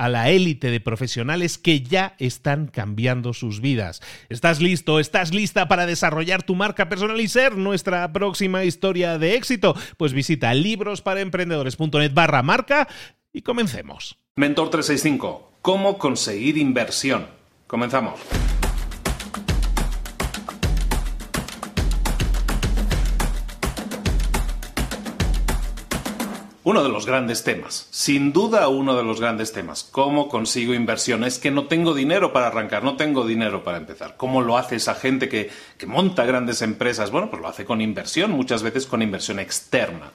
a la élite de profesionales que ya están cambiando sus vidas. ¿Estás listo? ¿Estás lista para desarrollar tu marca personal y ser nuestra próxima historia de éxito? Pues visita librosparaemprendedores.net barra marca y comencemos. Mentor 365, ¿cómo conseguir inversión? Comenzamos. Uno de los grandes temas, sin duda uno de los grandes temas. ¿Cómo consigo inversión? Es que no tengo dinero para arrancar, no tengo dinero para empezar. ¿Cómo lo hace esa gente que, que monta grandes empresas? Bueno, pues lo hace con inversión, muchas veces con inversión externa.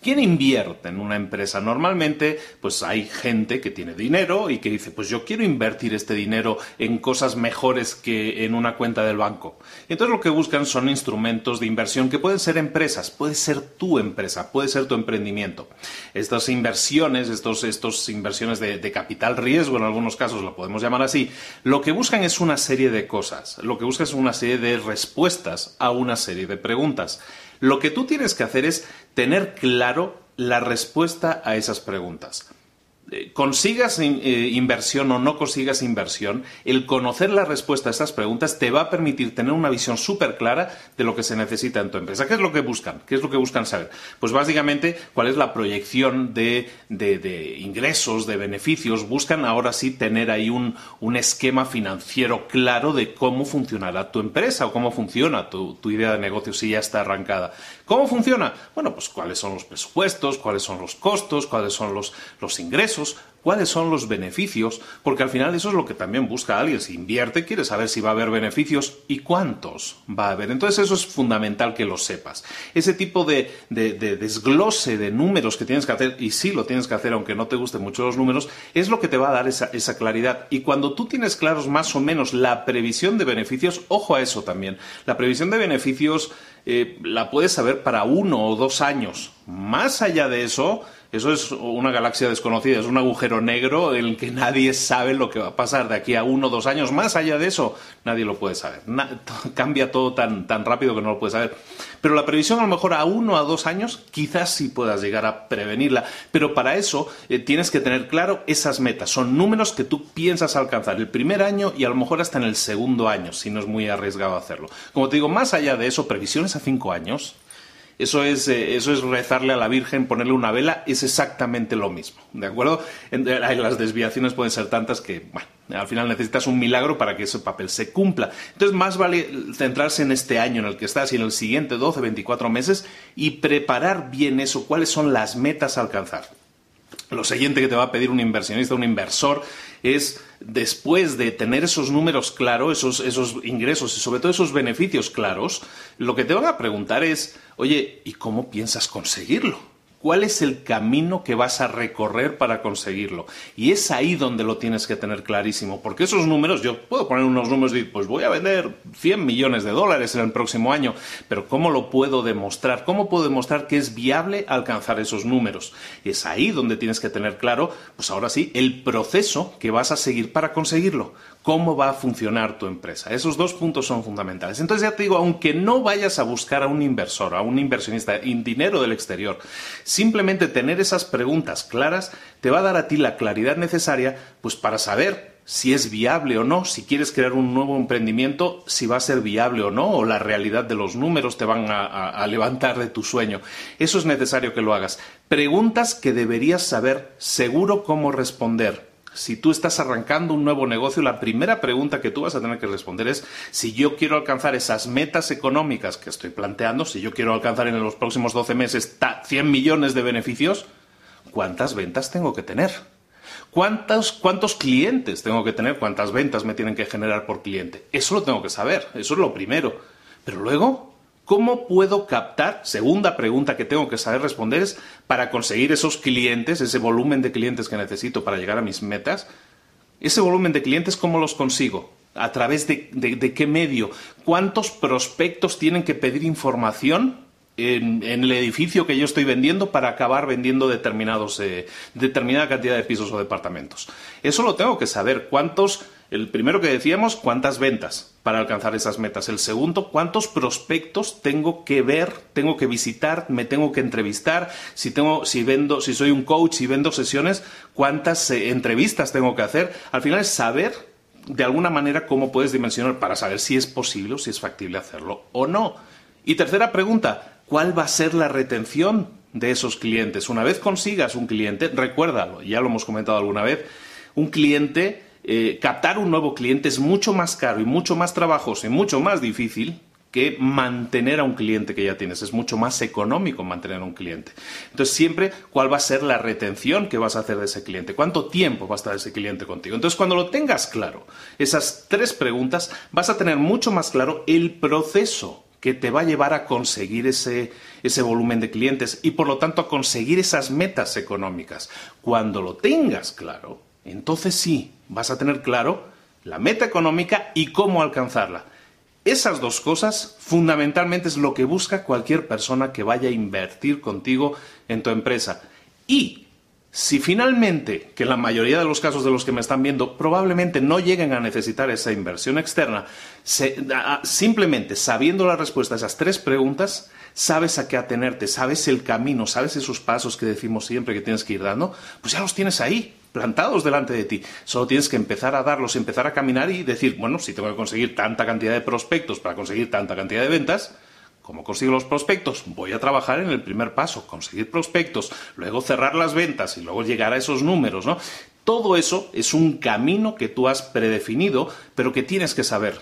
¿Quién invierte en una empresa? Normalmente, pues hay gente que tiene dinero y que dice, pues yo quiero invertir este dinero en cosas mejores que en una cuenta del banco. Y entonces lo que buscan son instrumentos de inversión que pueden ser empresas, puede ser tu empresa, puede ser tu emprendimiento. Estas inversiones, estos, estos inversiones de, de capital riesgo, en algunos casos lo podemos llamar así, lo que buscan es una serie de cosas, lo que buscan es una serie de respuestas a una serie de preguntas. Lo que tú tienes que hacer es tener claro la respuesta a esas preguntas. Eh, consigas eh, inversión o no consigas inversión, el conocer la respuesta a estas preguntas te va a permitir tener una visión súper clara de lo que se necesita en tu empresa. ¿Qué es lo que buscan? ¿Qué es lo que buscan saber? Pues básicamente cuál es la proyección de, ingresos, de beneficios. Buscan ahora sí tener ahí un, esquema financiero claro de cómo funcionará tu empresa o cómo funciona tu, tu idea de negocio si ya está arrancada. ¿Cómo funciona? Bueno, pues cuáles son los presupuestos, cuáles son los costos, cuáles son los, los ingresos, cuáles son los beneficios, porque al final eso es lo que también busca alguien. Si invierte, quiere saber si va a haber beneficios y cuántos va a haber. Entonces eso es fundamental que lo sepas. Ese tipo de, desglose de números que tienes que hacer, y sí lo tienes que hacer aunque no te gusten mucho los números, es lo que te va a dar esa, esa claridad. Y cuando tú tienes claros más o menos la previsión de beneficios, ojo a eso también. La previsión de beneficios eh, la puedes saber para uno o dos años. Más allá de eso, eso es una galaxia desconocida, es un agujero negro en el que nadie sabe lo que va a pasar de aquí a uno o dos años. Más allá de eso, nadie lo puede saber. cambia todo tan, tan rápido que no lo puedes saber. Pero la previsión a lo mejor a uno a dos años, quizás sí puedas llegar a prevenirla. Pero para eso eh, tienes que tener claro esas metas. Son números que tú piensas alcanzar el primer año y a lo mejor hasta en el segundo año, si no es muy arriesgado hacerlo. Como te digo, más allá de eso, previsiones a cinco años, eso es, eh, eso es rezarle a la Virgen, ponerle una vela, es exactamente lo mismo, ¿de acuerdo? Las desviaciones pueden ser tantas que, bueno, al final necesitas un milagro para que ese papel se cumpla. Entonces, más vale centrarse en este año en el que estás y en el siguiente 12, 24 meses y preparar bien eso, cuáles son las metas a alcanzar. Lo siguiente que te va a pedir un inversionista, un inversor, es después de tener esos números claros, esos, esos, ingresos y sobre todo esos beneficios claros, lo que te van a preguntar es, oye, ¿y cómo piensas conseguirlo? ¿Cuál es el camino que vas a recorrer para conseguirlo? Y es ahí donde lo tienes que tener clarísimo, porque esos números, yo puedo poner unos números y decir, pues voy a vender 100 millones de dólares en el próximo año, pero ¿cómo lo puedo demostrar? ¿Cómo puedo demostrar que es viable alcanzar esos números? Y es ahí donde tienes que tener claro, pues ahora sí, el proceso que vas a seguir para conseguirlo cómo va a funcionar tu empresa. Esos dos puntos son fundamentales. Entonces ya te digo, aunque no vayas a buscar a un inversor, a un inversionista en dinero del exterior, simplemente tener esas preguntas claras te va a dar a ti la claridad necesaria pues para saber si es viable o no, si quieres crear un nuevo emprendimiento, si va a ser viable o no, o la realidad de los números te van a, a, levantar de tu sueño. Eso es necesario que lo hagas. Preguntas que deberías saber seguro cómo responder si tú estás arrancando un nuevo negocio, la primera pregunta que tú vas a tener que responder es si yo quiero alcanzar esas metas económicas que estoy planteando, si yo quiero alcanzar en los próximos 12 meses 100 millones de beneficios, ¿cuántas ventas tengo que tener? ¿Cuántos, ¿Cuántos clientes tengo que tener? ¿Cuántas ventas me tienen que generar por cliente? Eso lo tengo que saber, eso es lo primero. Pero luego, ¿Cómo puedo captar? Segunda pregunta que tengo que saber responder es, para conseguir esos clientes, ese volumen de clientes que necesito para llegar a mis metas, ese volumen de clientes, ¿cómo los consigo? ¿A través de, qué medio? ¿Cuántos prospectos tienen que pedir información en, el edificio que yo estoy vendiendo para acabar vendiendo determinados, eh, determinada cantidad de pisos o departamentos? Eso lo tengo que saber. ¿Cuántos el primero que decíamos, cuántas ventas para alcanzar esas metas. El segundo, cuántos prospectos tengo que ver, tengo que visitar, me tengo que entrevistar. Si tengo, si vendo, si soy un coach y vendo sesiones, cuántas eh, entrevistas tengo que hacer. Al final es saber de alguna manera cómo puedes dimensionar para saber si es posible o si es factible hacerlo o no. Y tercera pregunta, ¿cuál va a ser la retención de esos clientes? Una vez consigas un cliente, recuérdalo, ya lo hemos comentado alguna vez, un cliente eh, captar un nuevo cliente es mucho más caro y mucho más trabajoso y mucho más difícil que mantener a un cliente que ya tienes. Es mucho más económico mantener a un cliente. Entonces, siempre, ¿cuál va a ser la retención que vas a hacer de ese cliente? ¿Cuánto tiempo va a estar ese cliente contigo? Entonces, cuando lo tengas claro, esas tres preguntas, vas a tener mucho más claro el proceso que te va a llevar a conseguir ese, ese volumen de clientes y, por lo tanto, a conseguir esas metas económicas. Cuando lo tengas claro, entonces sí, vas a tener claro la meta económica y cómo alcanzarla. Esas dos cosas fundamentalmente es lo que busca cualquier persona que vaya a invertir contigo en tu empresa. Y si finalmente, que la mayoría de los casos de los que me están viendo probablemente no lleguen a necesitar esa inversión externa, simplemente sabiendo la respuesta a esas tres preguntas, sabes a qué atenerte, sabes el camino, sabes esos pasos que decimos siempre que tienes que ir dando, pues ya los tienes ahí plantados delante de ti. Solo tienes que empezar a darlos, empezar a caminar y decir, bueno, si tengo que conseguir tanta cantidad de prospectos para conseguir tanta cantidad de ventas, ¿cómo consigo los prospectos? Voy a trabajar en el primer paso, conseguir prospectos, luego cerrar las ventas y luego llegar a esos números, ¿no? Todo eso es un camino que tú has predefinido, pero que tienes que saber.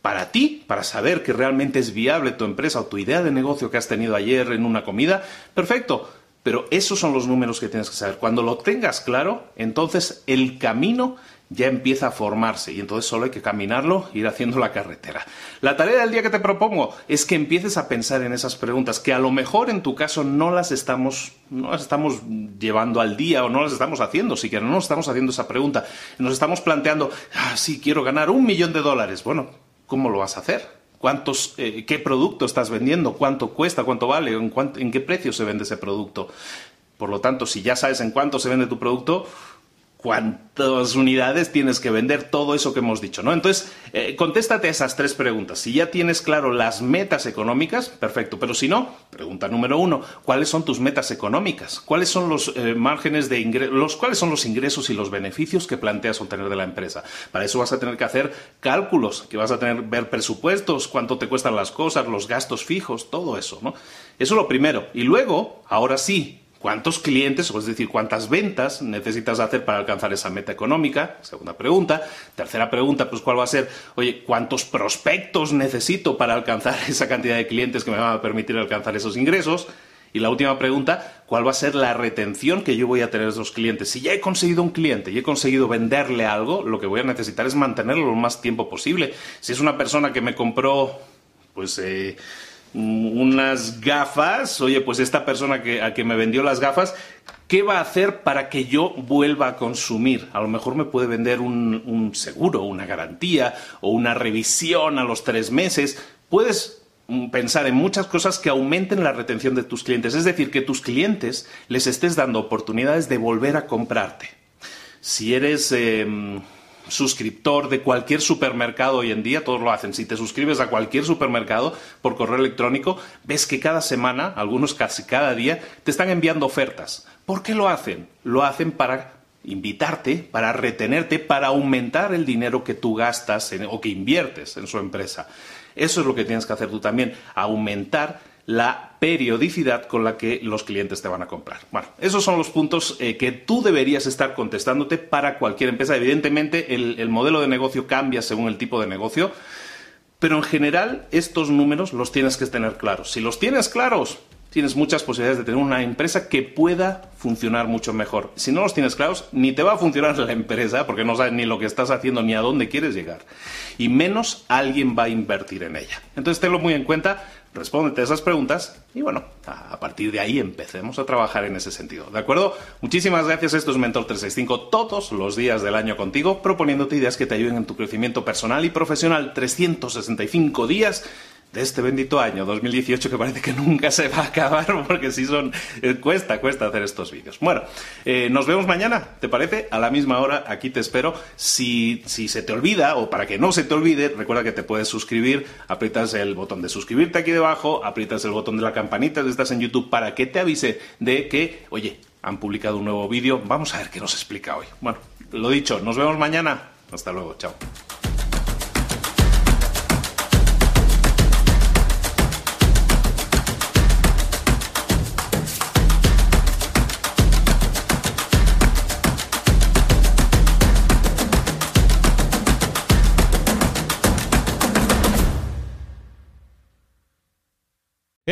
Para ti, para saber que realmente es viable tu empresa o tu idea de negocio que has tenido ayer en una comida, perfecto pero esos son los números que tienes que saber. Cuando lo tengas claro, entonces el camino ya empieza a formarse y entonces solo hay que caminarlo, ir haciendo la carretera. La tarea del día que te propongo es que empieces a pensar en esas preguntas que a lo mejor en tu caso no las estamos, no las estamos llevando al día o no las estamos haciendo, siquiera no nos estamos haciendo esa pregunta. Nos estamos planteando, ah, sí, quiero ganar un millón de dólares. Bueno, ¿cómo lo vas a hacer? Cuántos, eh, qué producto estás vendiendo, cuánto cuesta, cuánto vale, en, en qué precio se vende ese producto. Por lo tanto, si ya sabes en cuánto se vende tu producto, cuántas unidades tienes que vender, todo eso que hemos dicho, ¿no? Entonces, eh, contéstate esas tres preguntas. Si ya tienes claro las metas económicas, perfecto. Pero si no, pregunta número uno, ¿cuáles son tus metas económicas? ¿Cuáles son los eh, márgenes de ingresos, cuáles son los ingresos y los beneficios que planteas obtener de la empresa? Para eso vas a tener que hacer cálculos, que vas a tener ver presupuestos, cuánto te cuestan las cosas, los gastos fijos, todo eso, ¿no? Eso es lo primero. Y luego, ahora sí, ¿Cuántos clientes, o es decir, cuántas ventas necesitas hacer para alcanzar esa meta económica? Segunda pregunta. Tercera pregunta, pues cuál va a ser, oye, ¿cuántos prospectos necesito para alcanzar esa cantidad de clientes que me van a permitir alcanzar esos ingresos? Y la última pregunta, ¿cuál va a ser la retención que yo voy a tener de esos clientes? Si ya he conseguido un cliente y he conseguido venderle algo, lo que voy a necesitar es mantenerlo lo más tiempo posible. Si es una persona que me compró, pues... Eh, unas gafas, oye, pues esta persona que, a que me vendió las gafas, ¿qué va a hacer para que yo vuelva a consumir? A lo mejor me puede vender un, seguro, una garantía o una revisión a los tres meses. Puedes mm, pensar en muchas cosas que aumenten la retención de tus clientes, es decir, que tus clientes les estés dando oportunidades de volver a comprarte. Si eres... Em, suscriptor de cualquier supermercado hoy en día, todos lo hacen. Si te suscribes a cualquier supermercado por correo electrónico, ves que cada semana, algunos casi cada día, te están enviando ofertas. ¿Por qué lo hacen? Lo hacen para invitarte, para retenerte, para aumentar el dinero que tú gastas o que inviertes en su empresa. Eso es lo que tienes que hacer tú también, aumentar la periodicidad con la que los clientes te van a comprar. Bueno, esos son los puntos eh, que tú deberías estar contestándote para cualquier empresa. Evidentemente, el, modelo de negocio cambia según el tipo de negocio, pero en general estos números los tienes que tener claros. Si los tienes claros, tienes muchas posibilidades de tener una empresa que pueda funcionar mucho mejor. Si no los tienes claros, ni te va a funcionar la empresa porque no sabes ni lo que estás haciendo ni a dónde quieres llegar. Y menos alguien va a invertir en ella. Entonces tenlo muy en cuenta respóndete a esas preguntas y bueno, a partir de ahí empecemos a trabajar en ese sentido. ¿De acuerdo? Muchísimas gracias. Esto es Mentor 365 todos los días del año contigo, proponiéndote ideas que te ayuden en tu crecimiento personal y profesional. 365 días de este bendito año 2018 que parece que nunca se va a acabar porque sí son eh, cuesta cuesta hacer estos vídeos. Bueno eh, nos vemos mañana te parece a la misma hora aquí te espero. Si, si se te olvida o para que no se te olvide recuerda que te puedes suscribir aprietas el botón de suscribirte aquí debajo aprietas el botón de la campanita si estás en YouTube para que te avise de que oye han publicado un nuevo vídeo. Vamos a ver qué nos explica hoy. Bueno lo dicho nos vemos mañana. Hasta luego chao